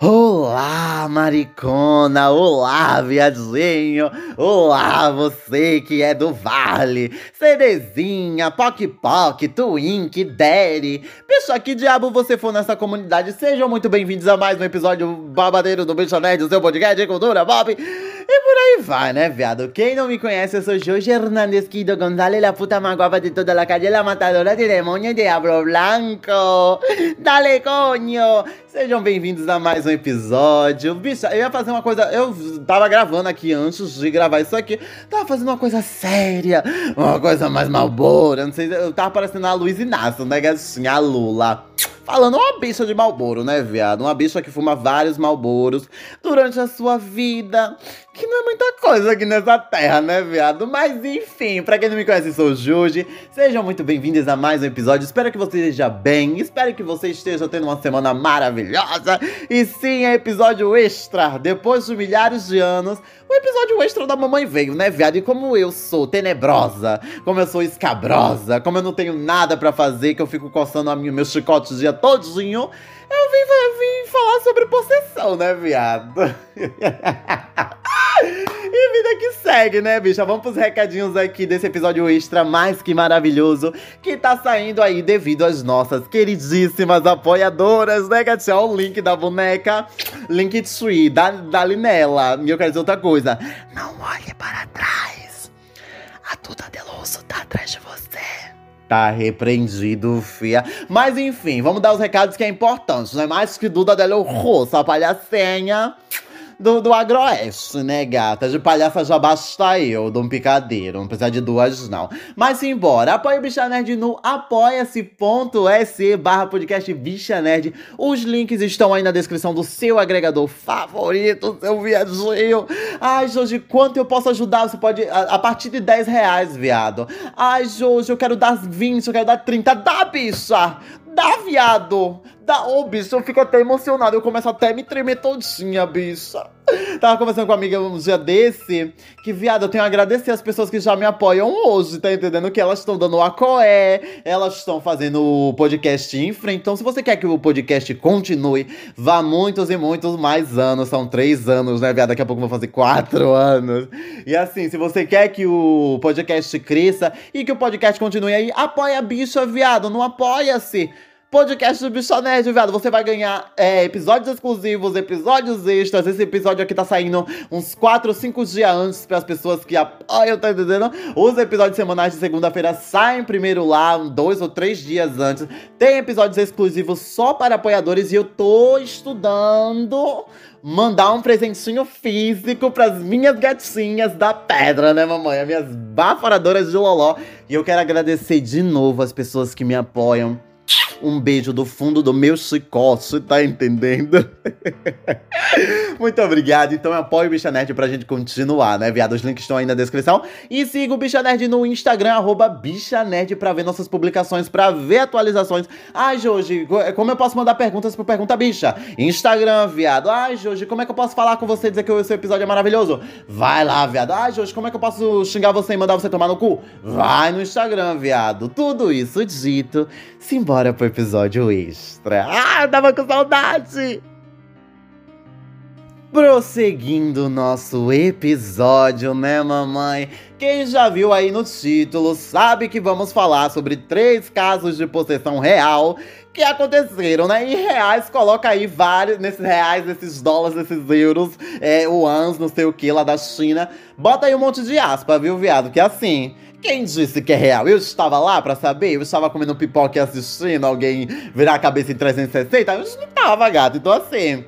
Olá, maricona! Olá, viadinho! Olá, você que é do Vale! Cerezinha, Poc Poc, Twink, Daddy! Pessoal, que diabo você for nessa comunidade, sejam muito bem-vindos a mais um episódio babadeiro do Bicho Nerd, o seu podcast de cultura Bob! E aí vai, né, viado? Quem não me conhece, eu sou Jorge Hernández Quido González, la puta más guapa de toda la calle, la matadora de demônio Diablo Blanco! Dale, coño! Sejam bem-vindos a mais um episódio. Bicho, eu ia fazer uma coisa. Eu tava gravando aqui antes de gravar isso aqui. Tava fazendo uma coisa séria, uma coisa mais malbora. Não sei, eu tava parecendo a Luiz Inácio, né, gatinha? A Lula. Falando uma bicha de Malboro, né, viado? Uma bicha que fuma vários Malboros durante a sua vida. Que não é muita coisa aqui nessa terra, né, viado? Mas enfim, pra quem não me conhece, sou o Juji. Sejam muito bem-vindos a mais um episódio. Espero que você esteja bem. Espero que você esteja tendo uma semana maravilhosa. E sim, é episódio extra. Depois de milhares de anos, o episódio extra da mamãe veio, né, viado? E como eu sou tenebrosa, como eu sou escabrosa, como eu não tenho nada pra fazer, que eu fico coçando a minha, meu chicote o dia todinho, eu vim, eu vim falar sobre possessão, né, viado? E vida que segue, né, bicha? Vamos pros recadinhos aqui desse episódio extra mais que maravilhoso que tá saindo aí devido às nossas queridíssimas apoiadoras, né, gatinha? O link da boneca, Linktree, da, da Linela. E eu quero dizer outra coisa. Não olhe para trás. A Duda Deloso tá atrás de você. Tá repreendido, fia. Mas enfim, vamos dar os recados que é importante, né? Mais que Duda Deloso, a palhacinha do, do agroeste, né, gata? De palhaça já basta eu, de um picadeiro. Não precisa de duas, não. Mas embora. Apoie o Bicha Nerd no apoia-se.se barra podcast Bicha Nerd. Os links estão aí na descrição do seu agregador favorito, seu viadinho. Ai, Jorge, quanto eu posso ajudar? Você pode. A, a, partir de 10 reais, viado. Ai, Jorge, eu quero dar 20, eu quero dar 30. Dá, bicha! Dá, viado! Dá, ô, oh, bicho, eu fico até emocionado. Eu começo até a me tremer todinha, bicha. Tava conversando com uma amiga um dia desse, que, viado, eu tenho a agradecer as pessoas que já me apoiam hoje, tá entendendo? Que elas estão dando o acoé, elas estão fazendo o podcast em frente. Então, se você quer que o podcast continue, vá muitos e muitos mais anos. São três anos, né, viado? Daqui a pouco vou fazer quatro anos. E assim, se você quer que o podcast cresça e que o podcast continue aí, apoia a bicha, viado. Não apoia-se podcast do Bicho Nerd, viado. Você vai ganhar é, episódios exclusivos, episódios extras. Esse episódio aqui tá saindo uns 4 ou 5 dias antes para as pessoas que apoiam, tá entendendo? Os episódios semanais de segunda-feira saem primeiro lá, dois ou três dias antes. Tem episódios exclusivos só para apoiadores e eu tô estudando mandar um presentinho físico pras minhas gatinhas da pedra, né, mamãe? As minhas baforadoras de loló. E eu quero agradecer de novo as pessoas que me apoiam um beijo do fundo do meu chicote, tá entendendo? Muito obrigado. Então apoie o Bicha Nerd pra gente continuar, né, viado? Os links estão aí na descrição. E siga o Bicha Nerd no Instagram, arroba Bicha Nerd, pra ver nossas publicações, pra ver atualizações. Ai, Jorge, como eu posso mandar perguntas pro Pergunta Bicha? Instagram, viado. Ai, Jorge, como é que eu posso falar com você e dizer que o seu episódio é maravilhoso? Vai lá, viado. Ai, Jorge, como é que eu posso xingar você e mandar você tomar no cu? Vai no Instagram, viado. Tudo isso dito, simbora pro episódio extra. Ah, tava com saudade! Prosseguindo nosso episódio, né, mamãe? Quem já viu aí no título sabe que vamos falar sobre três casos de possessão real que aconteceram, né? Em reais, coloca aí vários, nesses reais, nesses dólares, nesses euros, é, ans, não sei o que, lá da China. Bota aí um monte de aspa, viu, viado? Que assim, quem disse que é real? Eu estava lá para saber, eu estava comendo pipoca e assistindo alguém virar a cabeça em 360, eu não tava, gato. Então assim,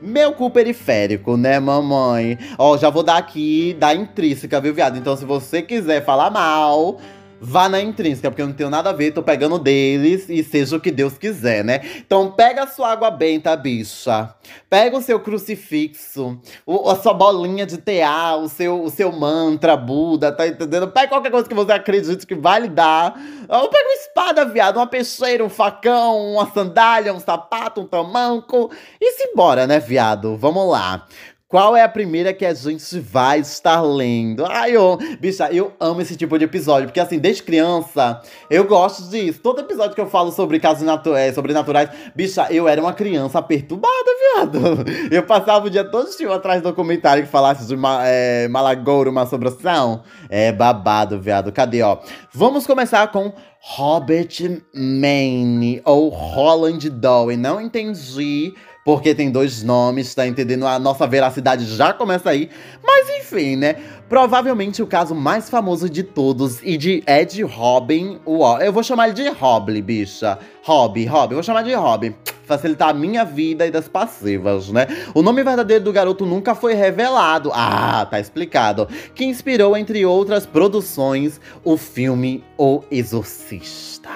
meu cu periférico, né, mamãe? Ó, já vou dar aqui da intrínseca, viu, viado? Então, se você quiser falar mal, vá na intrínseca, porque eu não tenho nada a ver, tô pegando deles e seja o que Deus quiser, né? Então pega a sua água benta, bicha. Pega o seu crucifixo, o, a sua bolinha de tear, o seu, o seu mantra, Buda, tá entendendo? Pega qualquer coisa que você acredite que vai lhe dar. Ou pega uma espada, viado, uma peixeira, um facão, uma sandália, um sapato, um tamanco. E se embora, né, viado? Vamos lá. Qual é a primeira que a gente vai estar lendo? Ai, eu, bicha, eu amo esse tipo de episódio, porque assim, desde criança, eu gosto disso. Todo episódio que eu falo sobre casos é, sobrenaturais, bicha, eu era uma criança perturbada, viado. Eu passava o dia todo estilo atrás do documentário que falasse de uma, é, Malagouro, uma assombração. É babado, viado. Cadê, ó? Vamos começar com Robert Maine, ou Holland Dowie. Não entendi porque tem dois nomes, tá entendendo? A nossa veracidade já começa aí. Mas enfim, né? Provavelmente o caso mais famoso de todos e de Ed Robin. Eu vou chamar ele de Hobby, bicha. Hobby, Hobby. Eu vou chamar de Hobby. Facilitar a minha vida e das passivas, né? O nome verdadeiro do garoto nunca foi revelado. Ah, tá explicado. Que inspirou, entre outras produções, o filme O Exorcista.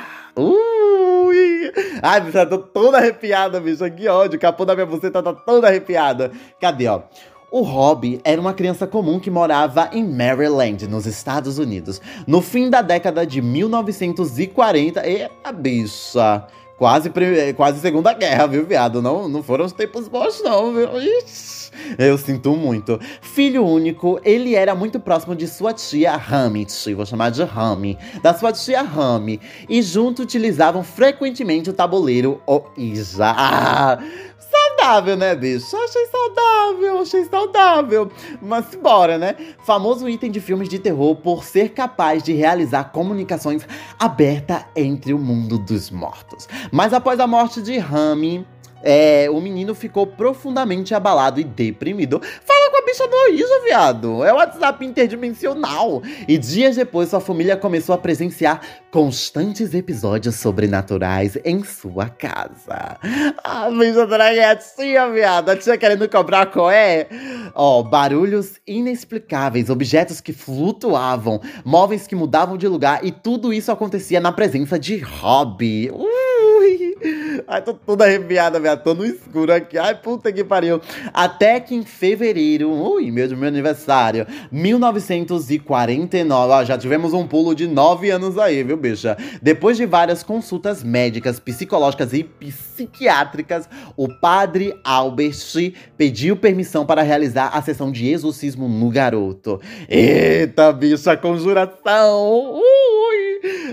Ui! Ai, bicha, tô toda arrepiada, bicho. Que ódio. O capô da minha buceta tá toda arrepiada. Cadê, ó? O Rob era uma criança comum que morava em Maryland, nos Estados Unidos, no fim da década de 1940. Eita, bicha! Quase, quase Segunda Guerra, viu, viado? Não, não foram os tempos bons, não, viu? Ixi. Eu sinto muito. Filho único, ele era muito próximo de sua tia Hamit, vou chamar de Rami, da sua tia Rami, e junto utilizavam frequentemente o tabuleiro Oija. Ah, saudável, né, bicho? Achei saudável, achei saudável. Mas bora, né? Famoso item de filmes de terror por ser capaz de realizar comunicações abertas entre o mundo dos mortos. Mas após a morte de Rami, é, o menino ficou profundamente abalado e deprimido. Com a bicha do Oísa, viado. É o WhatsApp interdimensional. E dias depois, sua família começou a presenciar constantes episódios sobrenaturais em sua casa. A bicha da viado. A tia querendo cobrar coé. Ó, barulhos inexplicáveis, objetos que flutuavam, móveis que mudavam de lugar. E tudo isso acontecia na presença de Robbie. Ui! Ai, tô toda arrepiada, velho. Tô no escuro aqui. Ai, puta que pariu. Até que em fevereiro, ui, meu, meu aniversário, 1949. Ó, já tivemos um pulo de nove anos aí, viu, bicha? Depois de várias consultas médicas, psicológicas e psiquiátricas, o padre Albert pediu permissão para realizar a sessão de exorcismo no garoto. Eita, bicha, conjuração! Ui!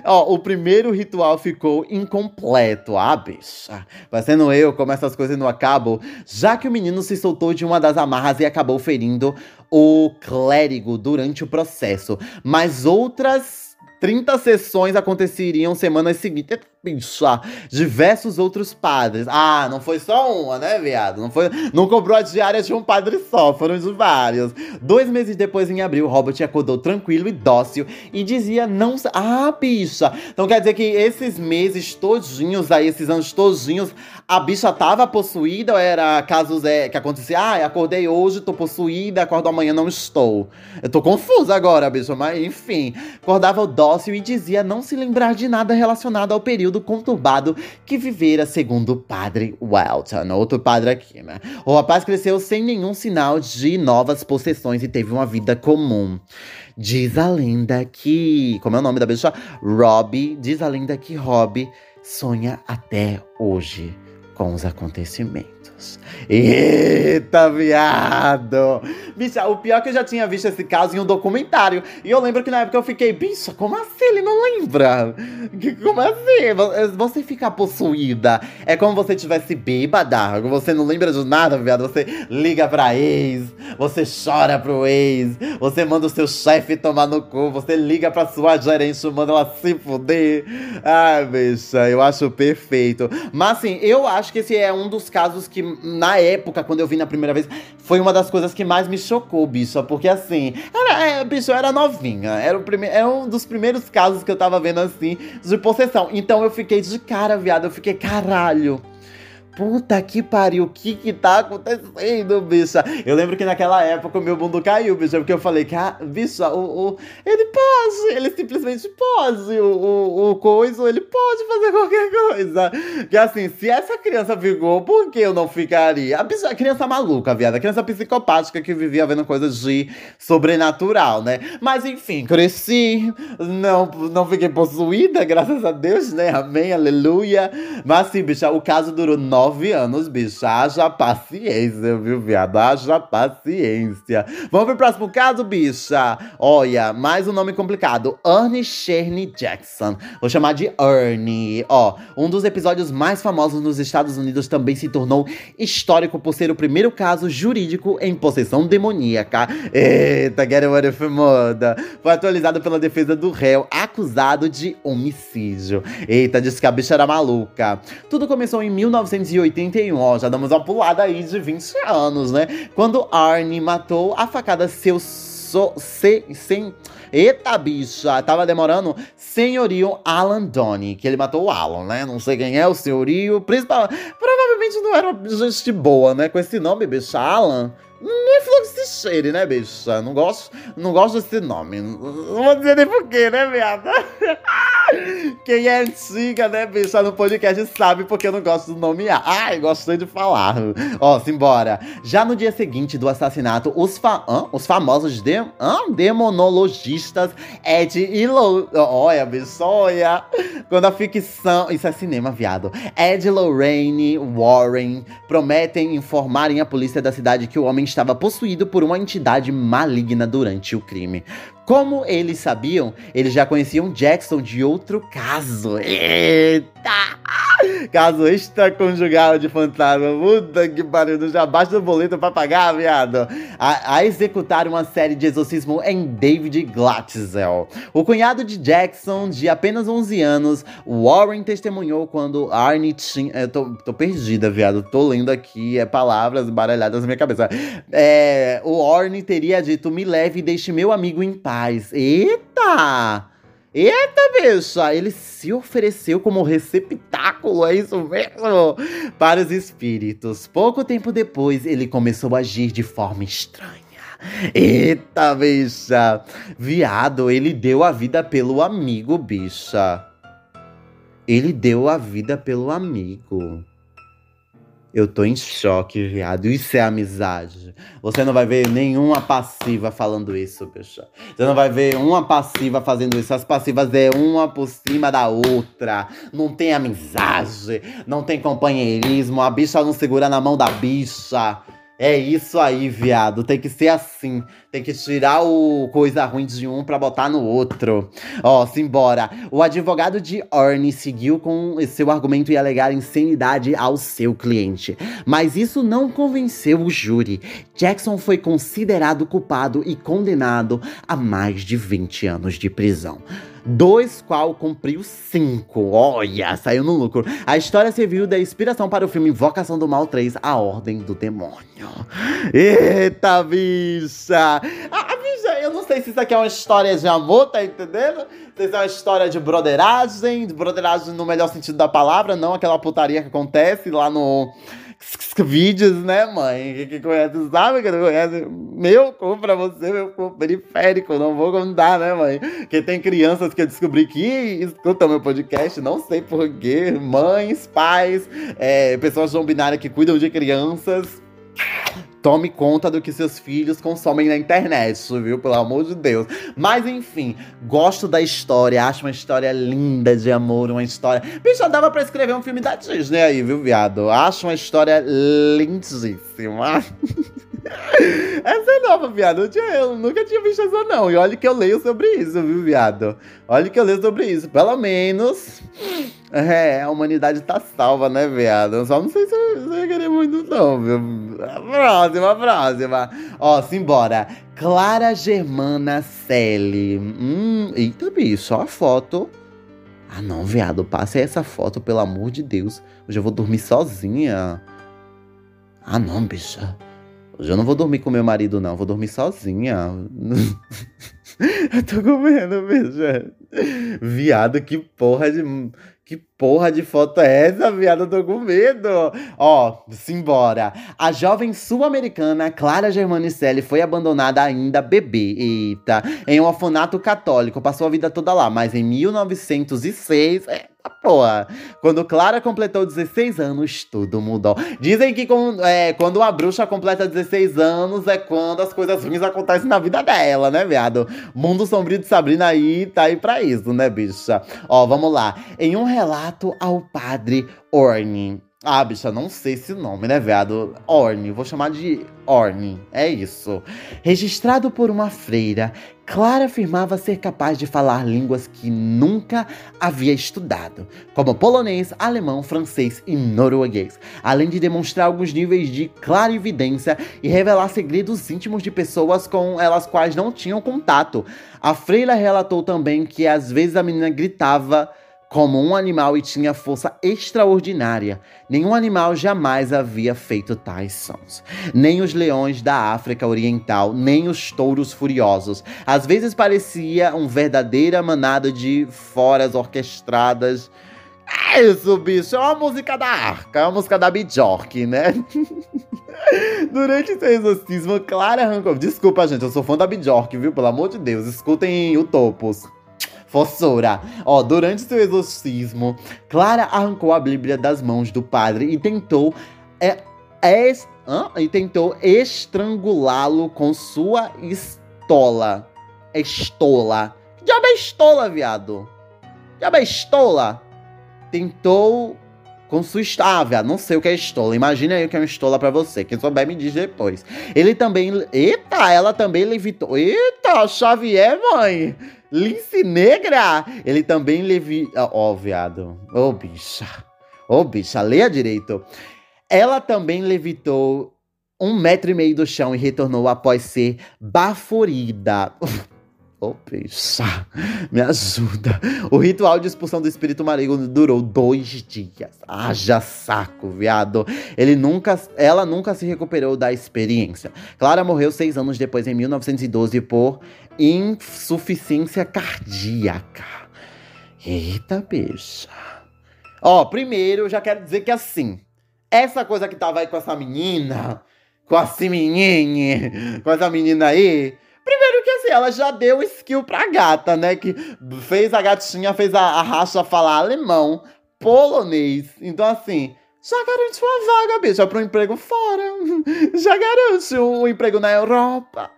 Ó, o primeiro ritual ficou incompleto. Ah, bicha. Parecendo eu, como essas coisas não acabam. Já que o menino se soltou de uma das amarras e acabou ferindo o clérigo durante o processo. Mas outras 30 sessões aconteceriam semanas seguintes bicha, diversos outros padres. Ah, não foi só uma, né, viado? Não, foi, não cobrou a diária de um padre só, foram de vários. Dois meses depois, em abril, Robert acordou tranquilo e dócil e dizia não. Ah, bicha! Então quer dizer que esses meses todinhos aí, esses anos todinhos, a bicha tava possuída ou era casos é, que acontecia? Ah, acordei hoje, tô possuída, acordo amanhã, não estou. Eu tô confusa agora, bicha, mas enfim. Acordava dócil e dizia não se lembrar de nada relacionado ao período conturbado que vivera segundo o padre Welton, outro padre aqui, né? O rapaz cresceu sem nenhum sinal de novas possessões e teve uma vida comum. Diz a lenda que. Como é o nome da bicha? Robbie. Diz a lenda que Robbie sonha até hoje com os acontecimentos. Eita, viado! Bicha, o pior é que eu já tinha visto esse caso em um documentário. E eu lembro que na época eu fiquei, bicha, como assim ele não lembra? Como assim? Você ficar possuída é como você tivesse bêbada. Você não lembra de nada, viado. Você liga pra ex, você chora pro ex, você manda o seu chefe tomar no cu, você liga pra sua gerente, manda ela se fuder. Ai, bicha, eu acho perfeito. Mas assim, eu acho que esse é um dos casos que, na época, quando eu vi na primeira vez, foi uma das coisas que mais me chocou, bicho. Porque assim, era, é, bicho, eu era novinha. Era, o era um dos primeiros casos que eu tava vendo assim de possessão. Então eu fiquei de cara, viado. Eu fiquei, caralho puta que pariu, o que que tá acontecendo, bicha? Eu lembro que naquela época o meu mundo caiu, bicha, porque eu falei que, ah, bicha, o, o, ele pode, ele simplesmente pode, o, o, o coisa, ele pode fazer qualquer coisa. Que assim, se essa criança ficou, por que eu não ficaria? A, bicha, a criança maluca, viada, a criança psicopática que vivia vendo coisas de sobrenatural, né? Mas enfim, cresci, não, não fiquei possuída, graças a Deus, né? Amém, aleluia. Mas assim, bicha, o caso durou nove nove anos, bicha. Haja paciência, viu, viado? Haja paciência. Vamos pro próximo caso, bicha. Olha, mais um nome complicado. Ernie Sherney Jackson. Vou chamar de Ernie. Ó, um dos episódios mais famosos nos Estados Unidos também se tornou histórico por ser o primeiro caso jurídico em possessão demoníaca. Eita, get what if moda. Foi atualizado pela defesa do réu acusado de homicídio. Eita, disse que a bicha era maluca. Tudo começou em 1981, ó, já damos uma pulada aí de 20 anos, né? Quando Arnie matou a facada seu so, se, sem. Eita, bicha, tava demorando. Senhorio Alan Donny, que ele matou o Alan, né? Não sei quem é o senhorio. Principal, provavelmente não era gente boa, né? Com esse nome, bicha, Alan. Não é flor que se cheire, né, bicha? Não gosto, não gosto desse nome. Não vou dizer nem porquê, né, viada? Quem é antiga, né, bicha, no podcast sabe porque eu não gosto do nome A. Ai, gostei de falar. Ó, simbora. Já no dia seguinte do assassinato, os, fa Hã? os famosos de Hã? demonologistas Ed e Lo... Olha, bicho, olha. Quando a ficção... Isso é cinema, viado. Ed Lorraine Warren prometem informarem a polícia da cidade que o homem estava possuído por uma entidade maligna durante o crime. Como eles sabiam, eles já conheciam Jackson de outro caso. Eita! Caso extraconjugal de fantasma. Puta que pariu, já basta o boleto pra pagar, viado. A, a, executar uma série de exorcismo em David Glatzel. O cunhado de Jackson, de apenas 11 anos, Warren testemunhou quando Arnie tinha... Eu tô, tô perdida, viado. Tô lendo aqui, é palavras baralhadas na minha cabeça. É, o Warren teria dito, me leve e deixe meu amigo em paz reais. Eita! Eita, bicha! Ele se ofereceu como receptáculo, é isso mesmo? Para os espíritos. Pouco tempo depois, ele começou a agir de forma estranha. Eita, bicha! Viado, ele deu a vida pelo amigo, bicha. Ele deu a vida pelo amigo. Eu tô em choque, viado. Isso é amizade. Você não vai ver nenhuma passiva falando isso, bicho. Você não vai ver uma passiva fazendo isso. As passivas é uma por cima da outra. Não tem amizade, não tem companheirismo. A bicha não segura na mão da bicha. É isso aí, viado. Tem que ser assim. Tem que tirar o coisa ruim de um para botar no outro. Ó, simbora. O advogado de Orne seguiu com seu argumento e alegar insanidade ao seu cliente. Mas isso não convenceu o júri. Jackson foi considerado culpado e condenado a mais de 20 anos de prisão dois qual cumpriu cinco. Olha, saiu no lucro. A história serviu de inspiração para o filme Invocação do Mal 3, A Ordem do Demônio. Eita, bicha! Ah, bicha, eu não sei se isso aqui é uma história de amor, tá entendendo? Se isso é uma história de broderagem, de broderagem no melhor sentido da palavra, não aquela putaria que acontece lá no vídeos, né, mãe? Que conhece sabe que não conhece. Meu cu pra você, meu cu periférico. Não vou contar, né, mãe? Porque tem crianças que eu descobri que escutam meu podcast, não sei porquê. Mães, pais, é, pessoas não binárias que cuidam de crianças Tome conta do que seus filhos consomem na internet, viu? Pelo amor de Deus. Mas enfim, gosto da história, acho uma história linda de amor, uma história. Bicho, dava pra escrever um filme da Disney aí, viu, viado? Acho uma história lindíssima. Essa é nova, viado. Eu, eu, nunca tinha visto essa, não. E olha que eu leio sobre isso, viu, viado? Olha que eu leio sobre isso. Pelo menos. É, a humanidade tá salva, né, viado? Só não sei se você vai querer muito, não, viu? Próxima, próxima. Ó, simbora. Clara Germana Selle. Hum, eita, bicho, ó a foto. Ah, não, viado, passe essa foto, pelo amor de Deus. Hoje eu vou dormir sozinha. Ah, não, bicha. Hoje eu não vou dormir com meu marido, não. Vou dormir sozinha. eu tô com medo, bicha. Viado, que porra de. Que porra de foto é essa, viado? Tô com medo. Ó, simbora. A jovem sul-americana Clara Germanicelli foi abandonada ainda bebê. Eita. Em um orfanato católico. Passou a vida toda lá. Mas em 1906. É, porra. Quando Clara completou 16 anos, tudo mudou. Dizem que com, é, quando a bruxa completa 16 anos é quando as coisas ruins acontecem na vida dela, né, viado? Mundo Sombrio de Sabrina aí tá aí pra isso, né, bicha? Ó, vamos lá. Em um relato ao padre Orne, Ah, bicha, não sei esse nome, né, viado? Orne, vou chamar de Orne, é isso. Registrado por uma freira, Clara afirmava ser capaz de falar línguas que nunca havia estudado, como polonês, alemão, francês e norueguês, além de demonstrar alguns níveis de clarividência e revelar segredos íntimos de pessoas com elas quais não tinham contato. A freira relatou também que às vezes a menina gritava como um animal e tinha força extraordinária. Nenhum animal jamais havia feito tais sons. Nem os leões da África Oriental, nem os touros furiosos. Às vezes parecia uma verdadeira manada de foras orquestradas. É isso, bicho, é uma música da arca, é uma música da Bjork, né? Durante seu exorcismo, Clara arrancou. Desculpa, gente, eu sou fã da Bjork, viu? Pelo amor de Deus, escutem o Topos. Fossora. Ó, durante seu exorcismo, Clara arrancou a Bíblia das mãos do padre e tentou. É, é, e tentou estrangulá-lo com sua estola. Estola. Que diabo é estola, viado? Que diabo é estola? Tentou com sua estola. Ah, viado, não sei o que é estola. Imagina aí o que é uma estola pra você. Quem souber me diz depois. Ele também. Eita, ela também levitou. Eita, Xavier, mãe! Lince negra! Ele também levi. Ó, oh, viado. Ô, oh, bicha. Ô, oh, bicha, leia direito. Ela também levitou um metro e meio do chão e retornou após ser baforida. Ô, oh, bicha, me ajuda. O ritual de expulsão do espírito maligno durou dois dias. Haja saco, viado. Ele nunca, ela nunca se recuperou da experiência. Clara morreu seis anos depois, em 1912, por insuficiência cardíaca. Eita, bicha. Ó, primeiro, eu já quero dizer que assim, essa coisa que tava aí com essa menina, com a menina, com essa menina aí Primeiro que assim, ela já deu skill pra gata, né? Que fez a gatinha, fez a, a racha falar alemão, polonês. Então, assim, já garante uma vaga, bicho, para um emprego fora. Já garante um emprego na Europa.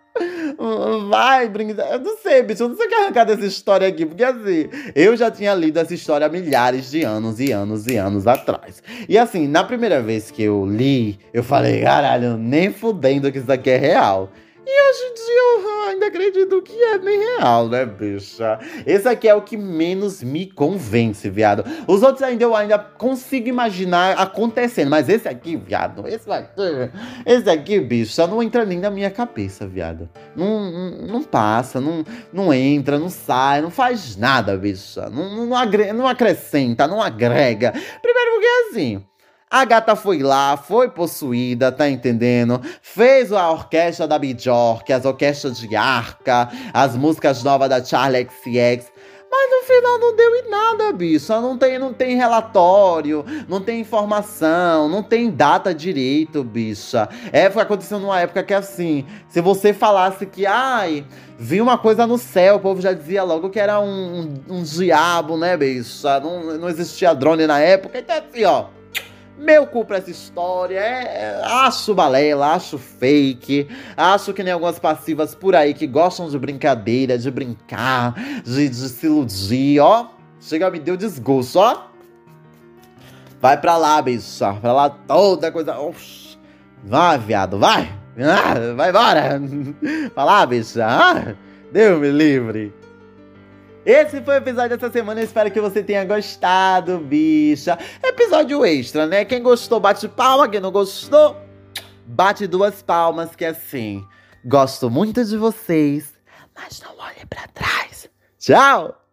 Vai, brincar. Eu não sei, bicho, eu não sei o que arrancar dessa história aqui, porque assim, eu já tinha lido essa história milhares de anos e anos e anos atrás. E assim, na primeira vez que eu li, eu falei, caralho, nem fudendo que isso aqui é real. E hoje em dia eu ainda acredito que é bem real, né, bicha? Esse aqui é o que menos me convence, viado. Os outros ainda eu ainda consigo imaginar acontecendo, mas esse aqui, viado, esse aqui, esse aqui, bicha, não entra nem na minha cabeça, viado. Não, não, não passa, não, não entra, não sai, não faz nada, bicha. Não, não, não, não acrescenta, não agrega. Primeiro porque é assim. A gata foi lá, foi possuída, tá entendendo? Fez a orquestra da Bjork, as orquestras de arca, as músicas novas da Charlie XCX. Mas no final não deu em nada, bicho. Não tem, não tem relatório, não tem informação, não tem data direito, bicha. É, foi acontecendo numa época que assim, se você falasse que, ai, vi uma coisa no céu, o povo já dizia logo que era um, um, um diabo, né, bicha? Não, não existia drone na época, então assim, ó. Meu cu pra essa história. É, é, acho balela, acho fake. Acho que nem algumas passivas por aí que gostam de brincadeira, de brincar, de, de se iludir, ó. Chega, me deu desgosto, ó. Vai pra lá, bicha. Pra lá toda coisa. Oxi. Vai, viado, vai. Ah, vai embora. Vai lá, bicha. Ah, Deus me livre. Esse foi o episódio dessa semana. Eu espero que você tenha gostado, bicha. Episódio extra, né? Quem gostou, bate palma. Quem não gostou, bate duas palmas. Que é assim, gosto muito de vocês, mas não olhe para trás. Tchau!